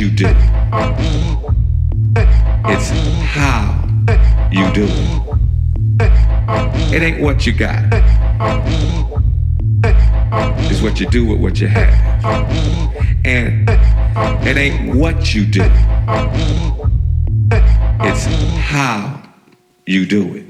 you do. It's how you do it. It ain't what you got. It's what you do with what you have. And it ain't what you do. It's how you do it.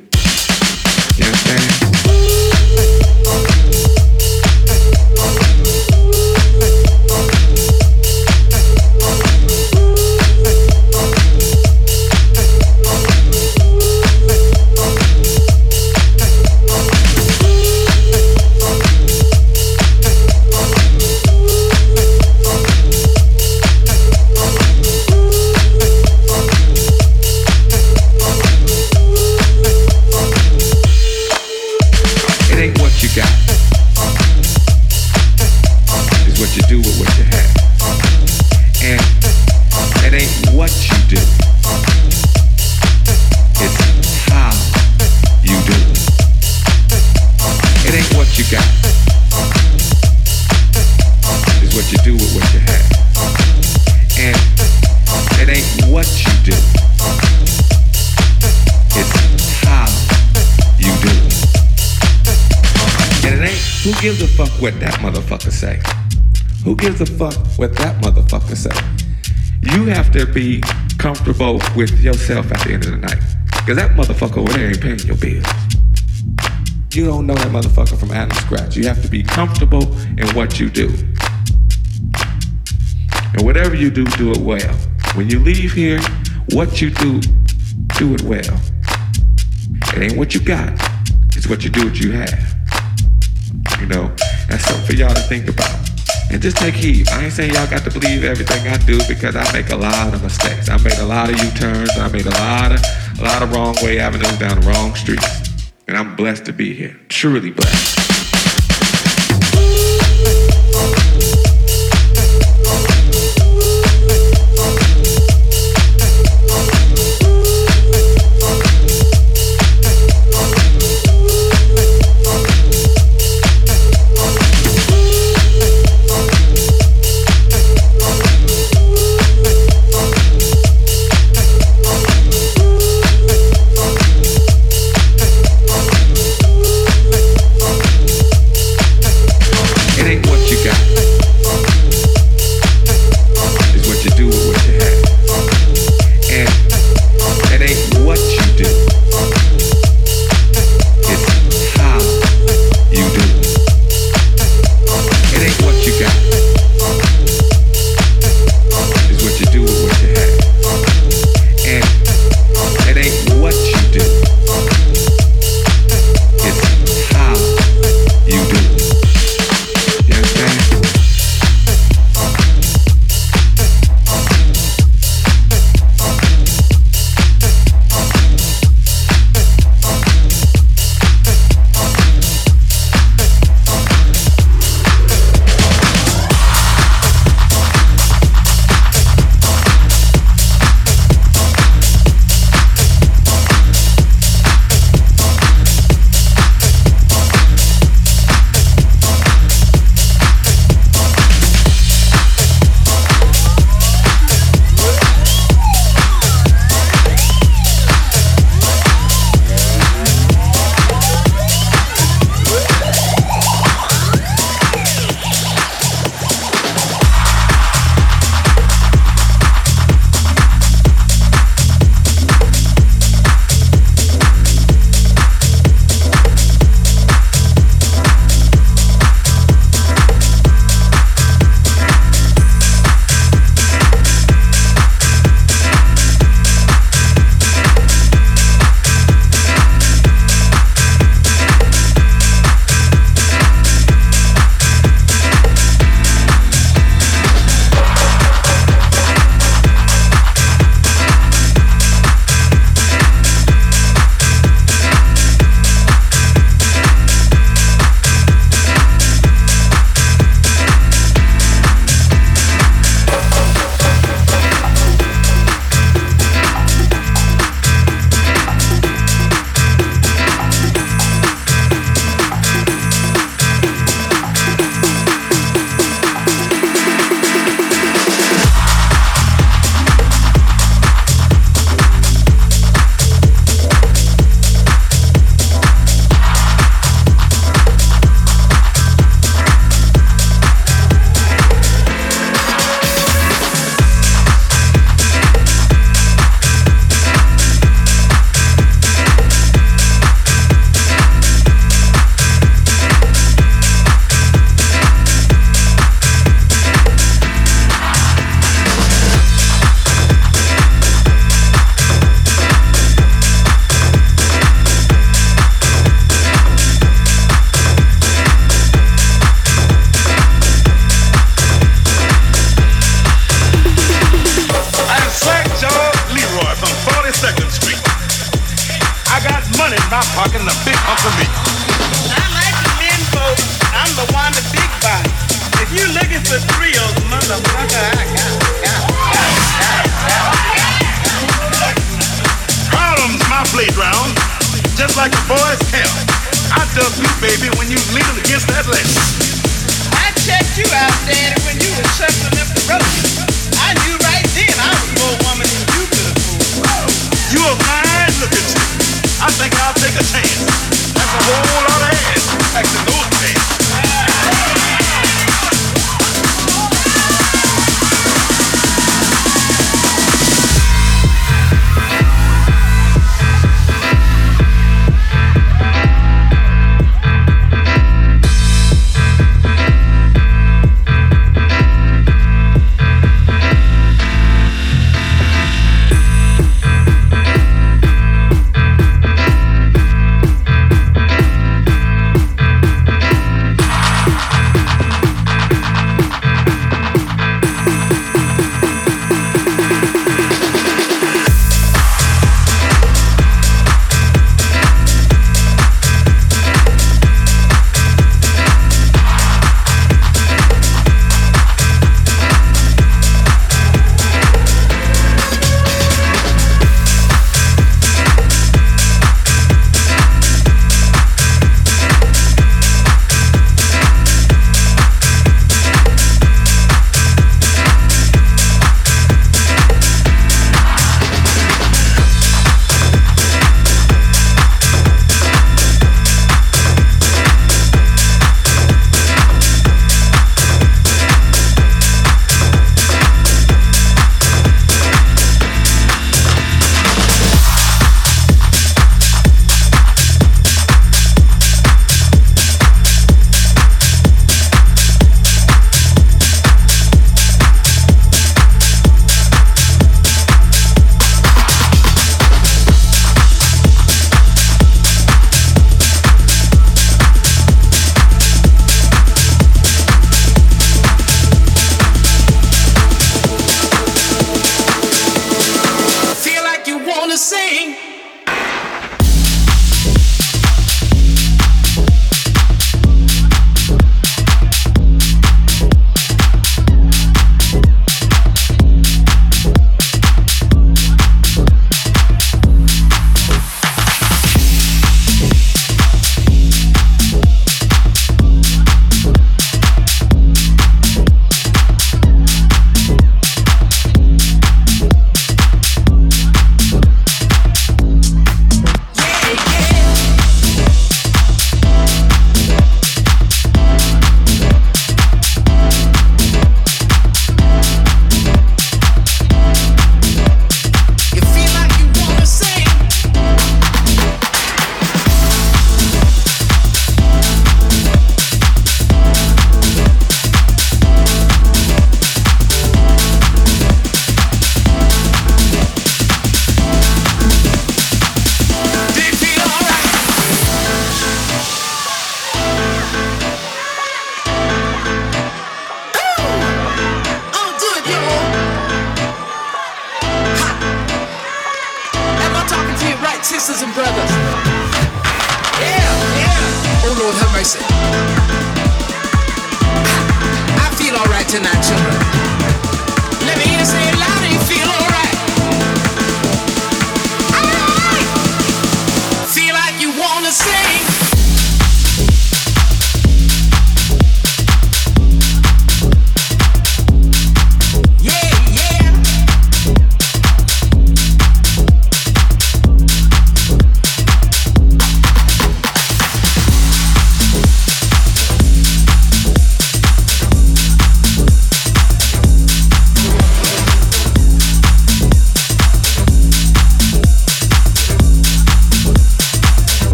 Gives a fuck what that motherfucker say? You have to be comfortable with yourself at the end of the night. Because that motherfucker over there ain't paying your bills. You don't know that motherfucker from Adam Scratch. You have to be comfortable in what you do. And whatever you do, do it well. When you leave here, what you do, do it well. It ain't what you got, it's what you do, what you have. You know, that's something for y'all to think about. And just take heed. I ain't saying y'all got to believe everything I do because I make a lot of mistakes. I made a lot of U-turns. I made a lot of a lot of wrong way avenues down the wrong streets. And I'm blessed to be here. Truly blessed.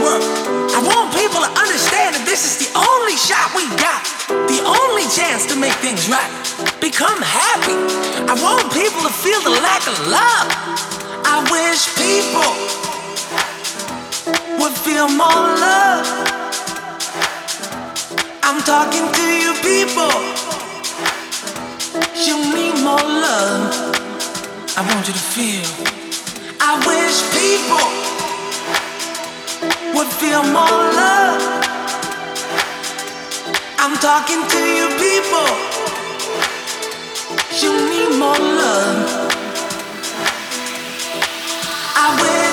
Work. I want people to understand that this is the only shot we got, the only chance to make things right. Become happy. I want people to feel the lack of love. I wish people would feel more love. I'm talking to you people. You need more love. I want you to feel. I wish people would feel more love. I'm talking to you people. You need more love. I wish.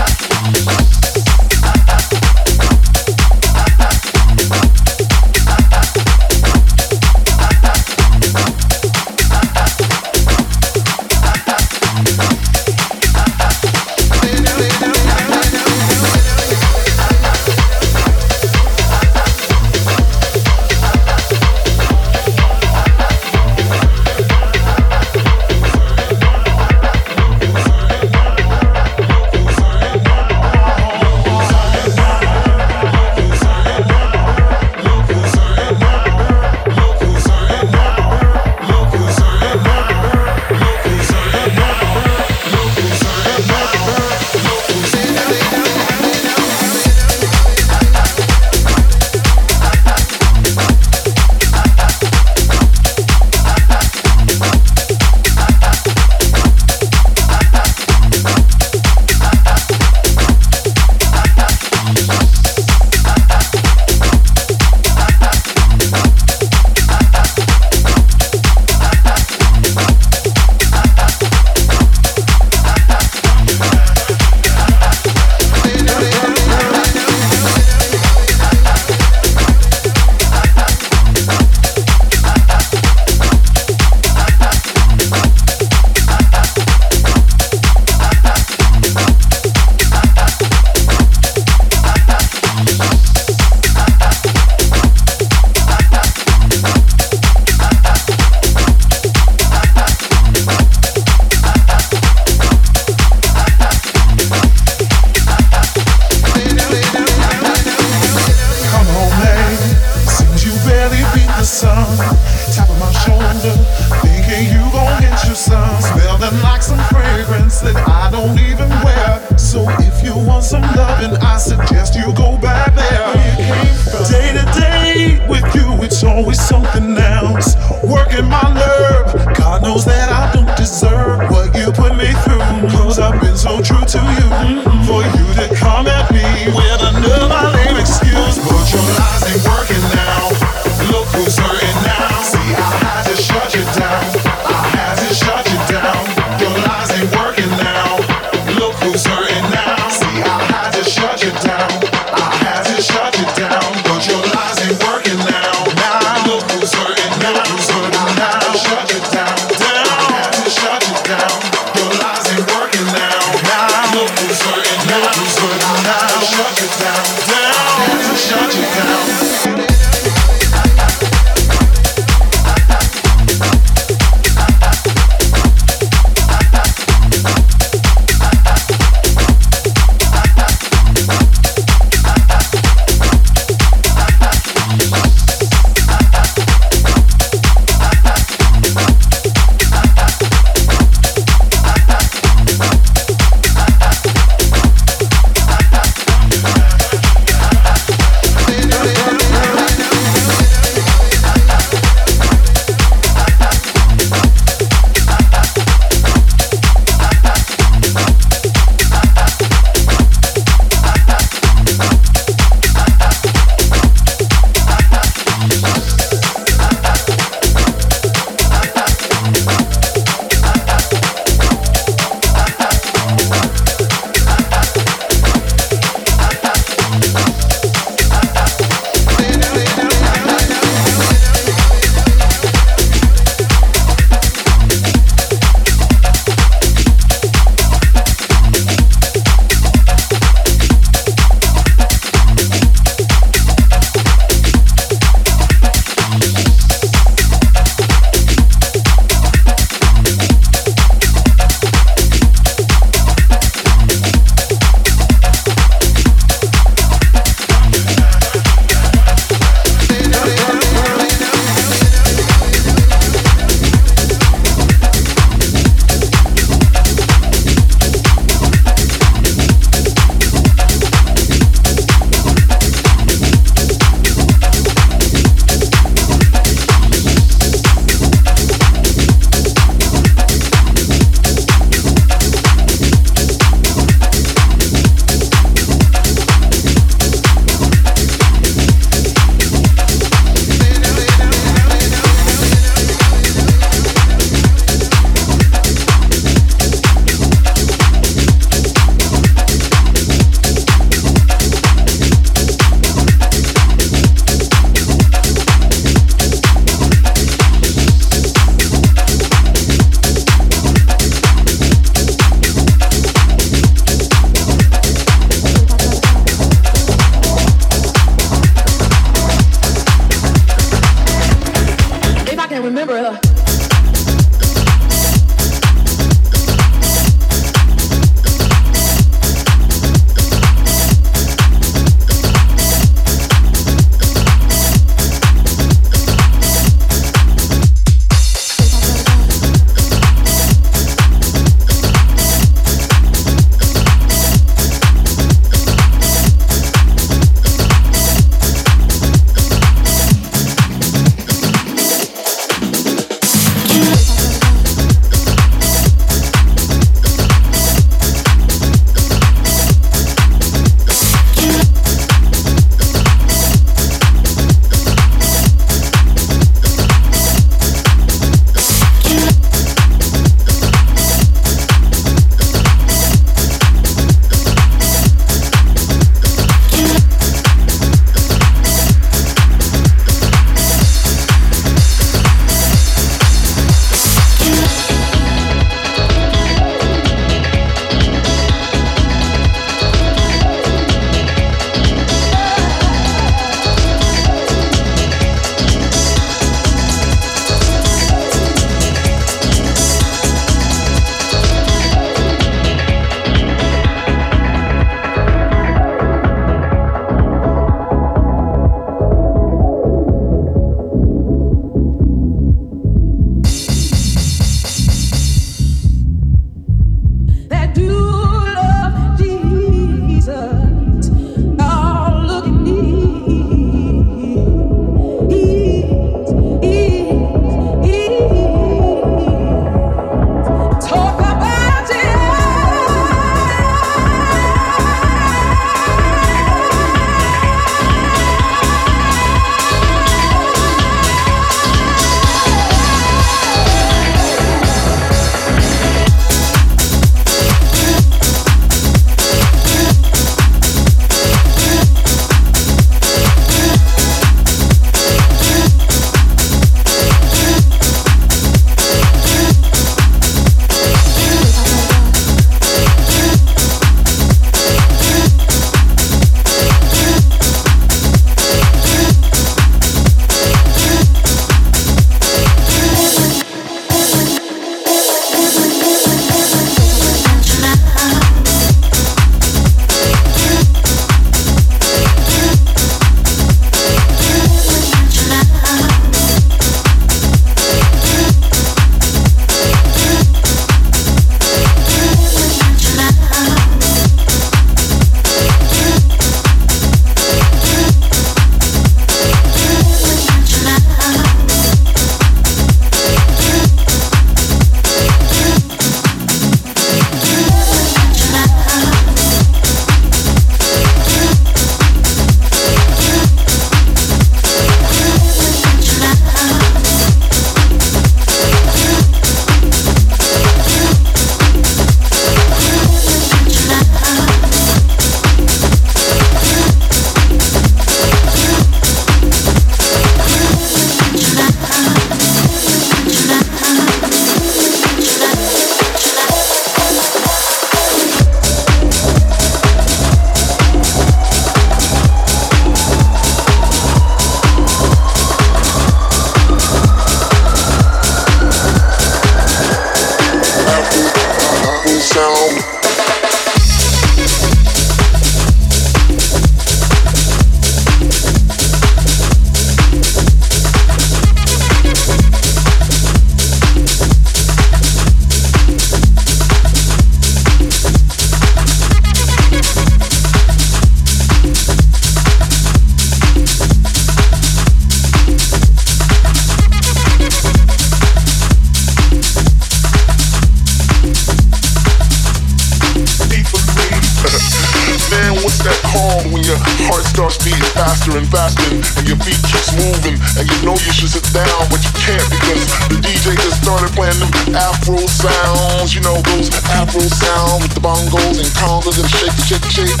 Shake, shake, shake.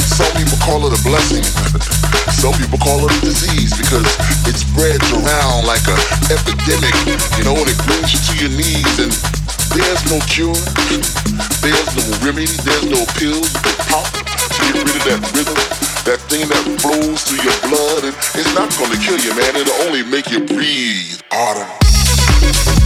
Some people call it a blessing. Some people call it a disease because it spreads around like an epidemic, you know, and it brings you to your knees and there's no cure, there's no remedy, there's no pill pop to get rid of that rhythm, that thing that flows through your blood, and it's not gonna kill you, man. It'll only make you breathe harder.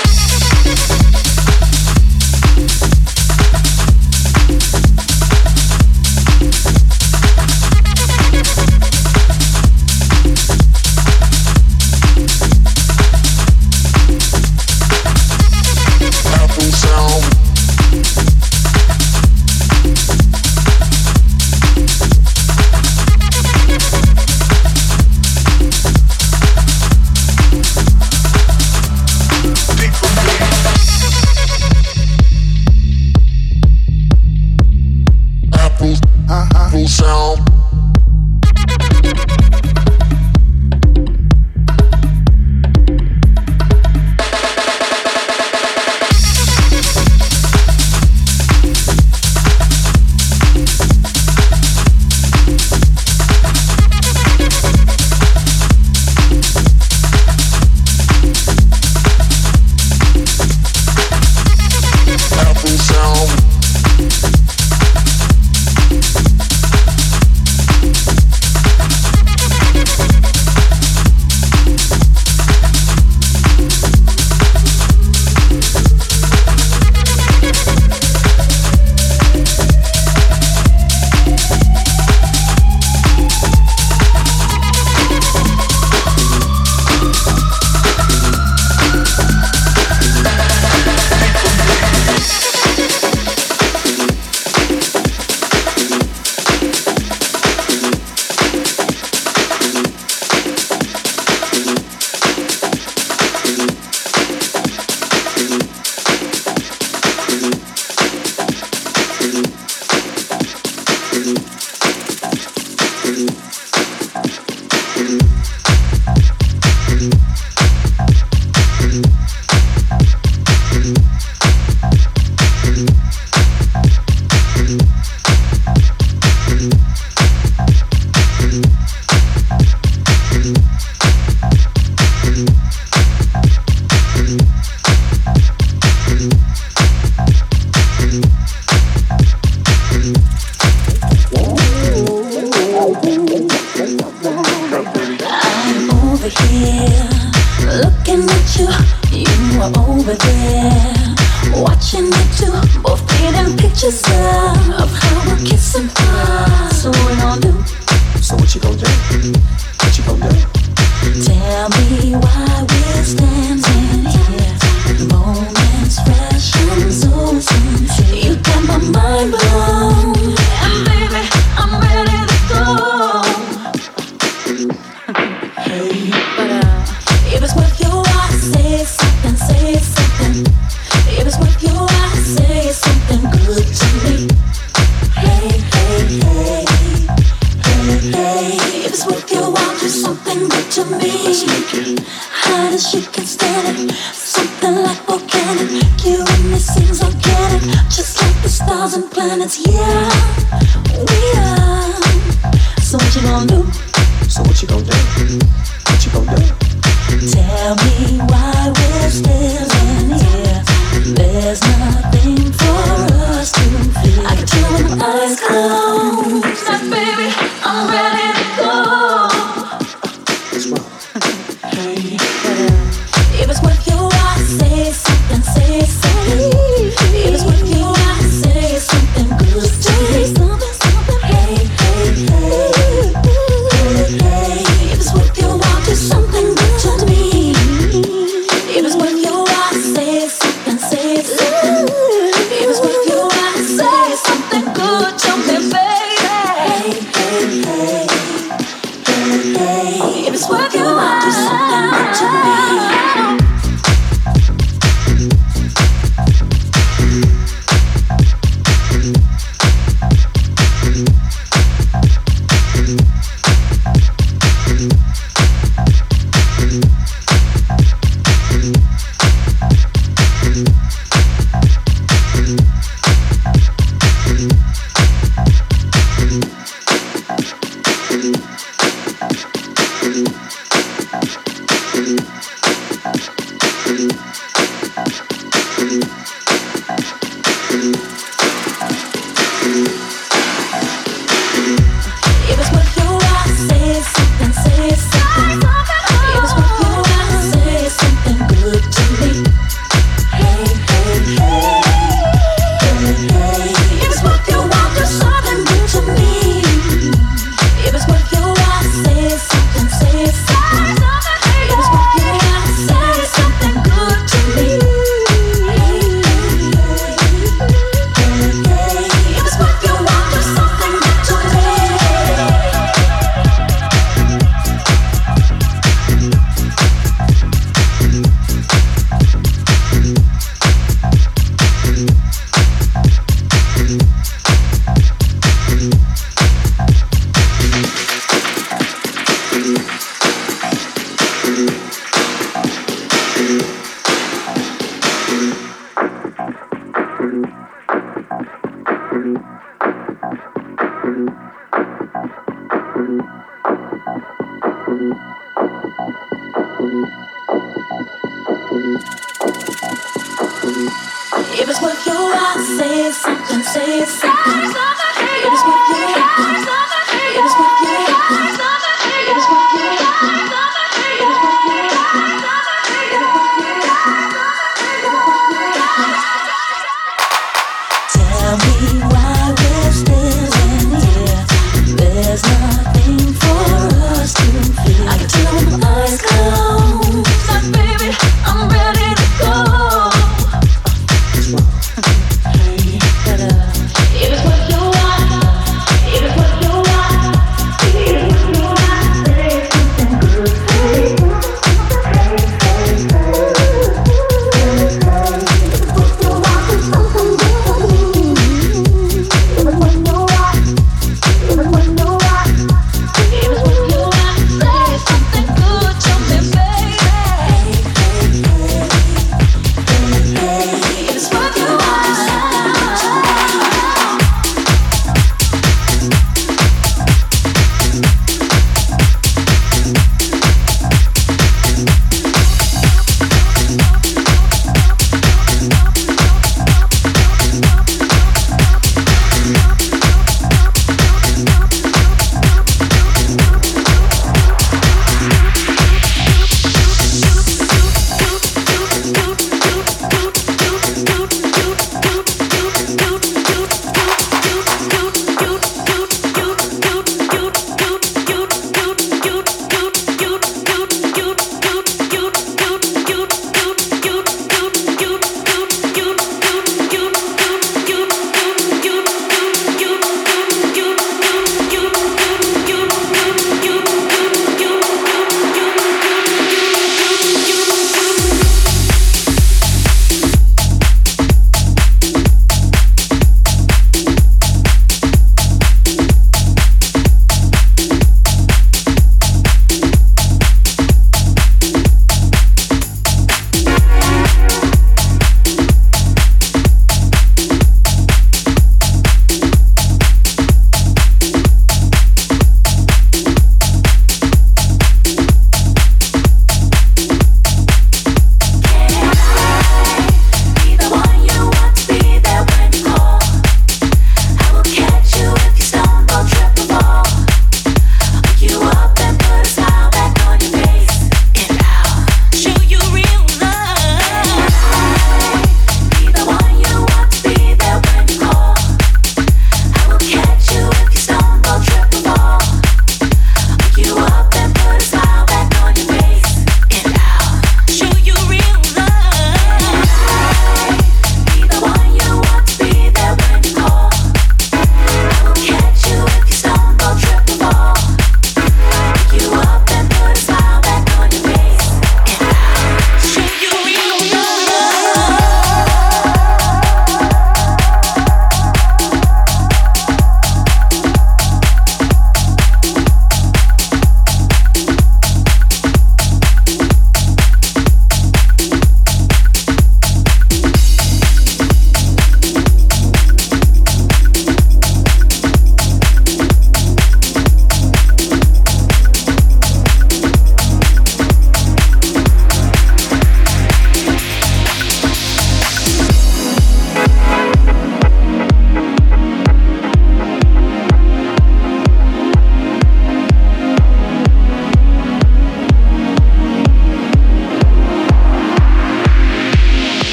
It was